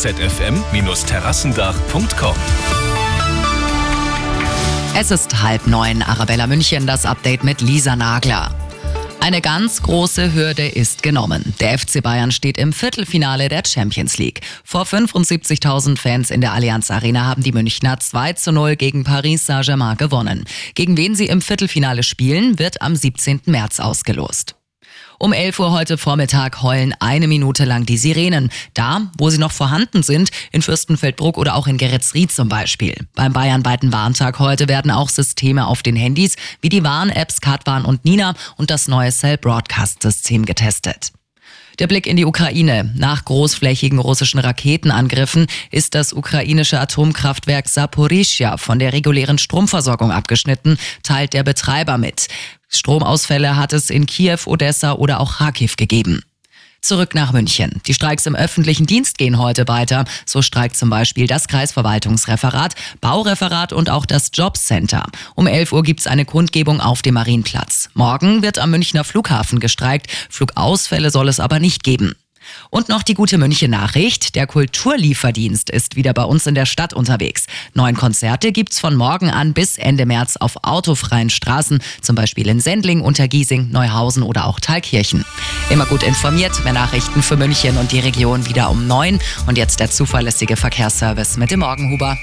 zfm-terrassendach.com. Es ist halb neun, Arabella München, das Update mit Lisa Nagler. Eine ganz große Hürde ist genommen. Der FC Bayern steht im Viertelfinale der Champions League. Vor 75.000 Fans in der Allianz Arena haben die Münchner 2 zu 0 gegen Paris Saint-Germain gewonnen. Gegen wen sie im Viertelfinale spielen, wird am 17. März ausgelost. Um 11 Uhr heute Vormittag heulen eine Minute lang die Sirenen. Da, wo sie noch vorhanden sind, in Fürstenfeldbruck oder auch in Geretsried zum Beispiel. Beim bayernweiten Warntag heute werden auch Systeme auf den Handys wie die Warn-Apps Katwarn und Nina und das neue Cell Broadcast System getestet. Der Blick in die Ukraine. Nach großflächigen russischen Raketenangriffen ist das ukrainische Atomkraftwerk Saporischja von der regulären Stromversorgung abgeschnitten, teilt der Betreiber mit. Stromausfälle hat es in Kiew, Odessa oder auch Kharkiv gegeben. Zurück nach München. Die Streiks im öffentlichen Dienst gehen heute weiter. So streikt zum Beispiel das Kreisverwaltungsreferat, Baureferat und auch das Jobcenter. Um 11 Uhr gibt es eine Kundgebung auf dem Marienplatz. Morgen wird am Münchner Flughafen gestreikt. Flugausfälle soll es aber nicht geben. Und noch die gute München Nachricht. Der Kulturlieferdienst ist wieder bei uns in der Stadt unterwegs. Neun Konzerte gibt's von morgen an bis Ende März auf autofreien Straßen, zum Beispiel in Sendling, Untergiesing, Neuhausen oder auch Thalkirchen. Immer gut informiert, mehr Nachrichten für München und die Region wieder um neun. Und jetzt der zuverlässige Verkehrsservice mit dem Morgenhuber.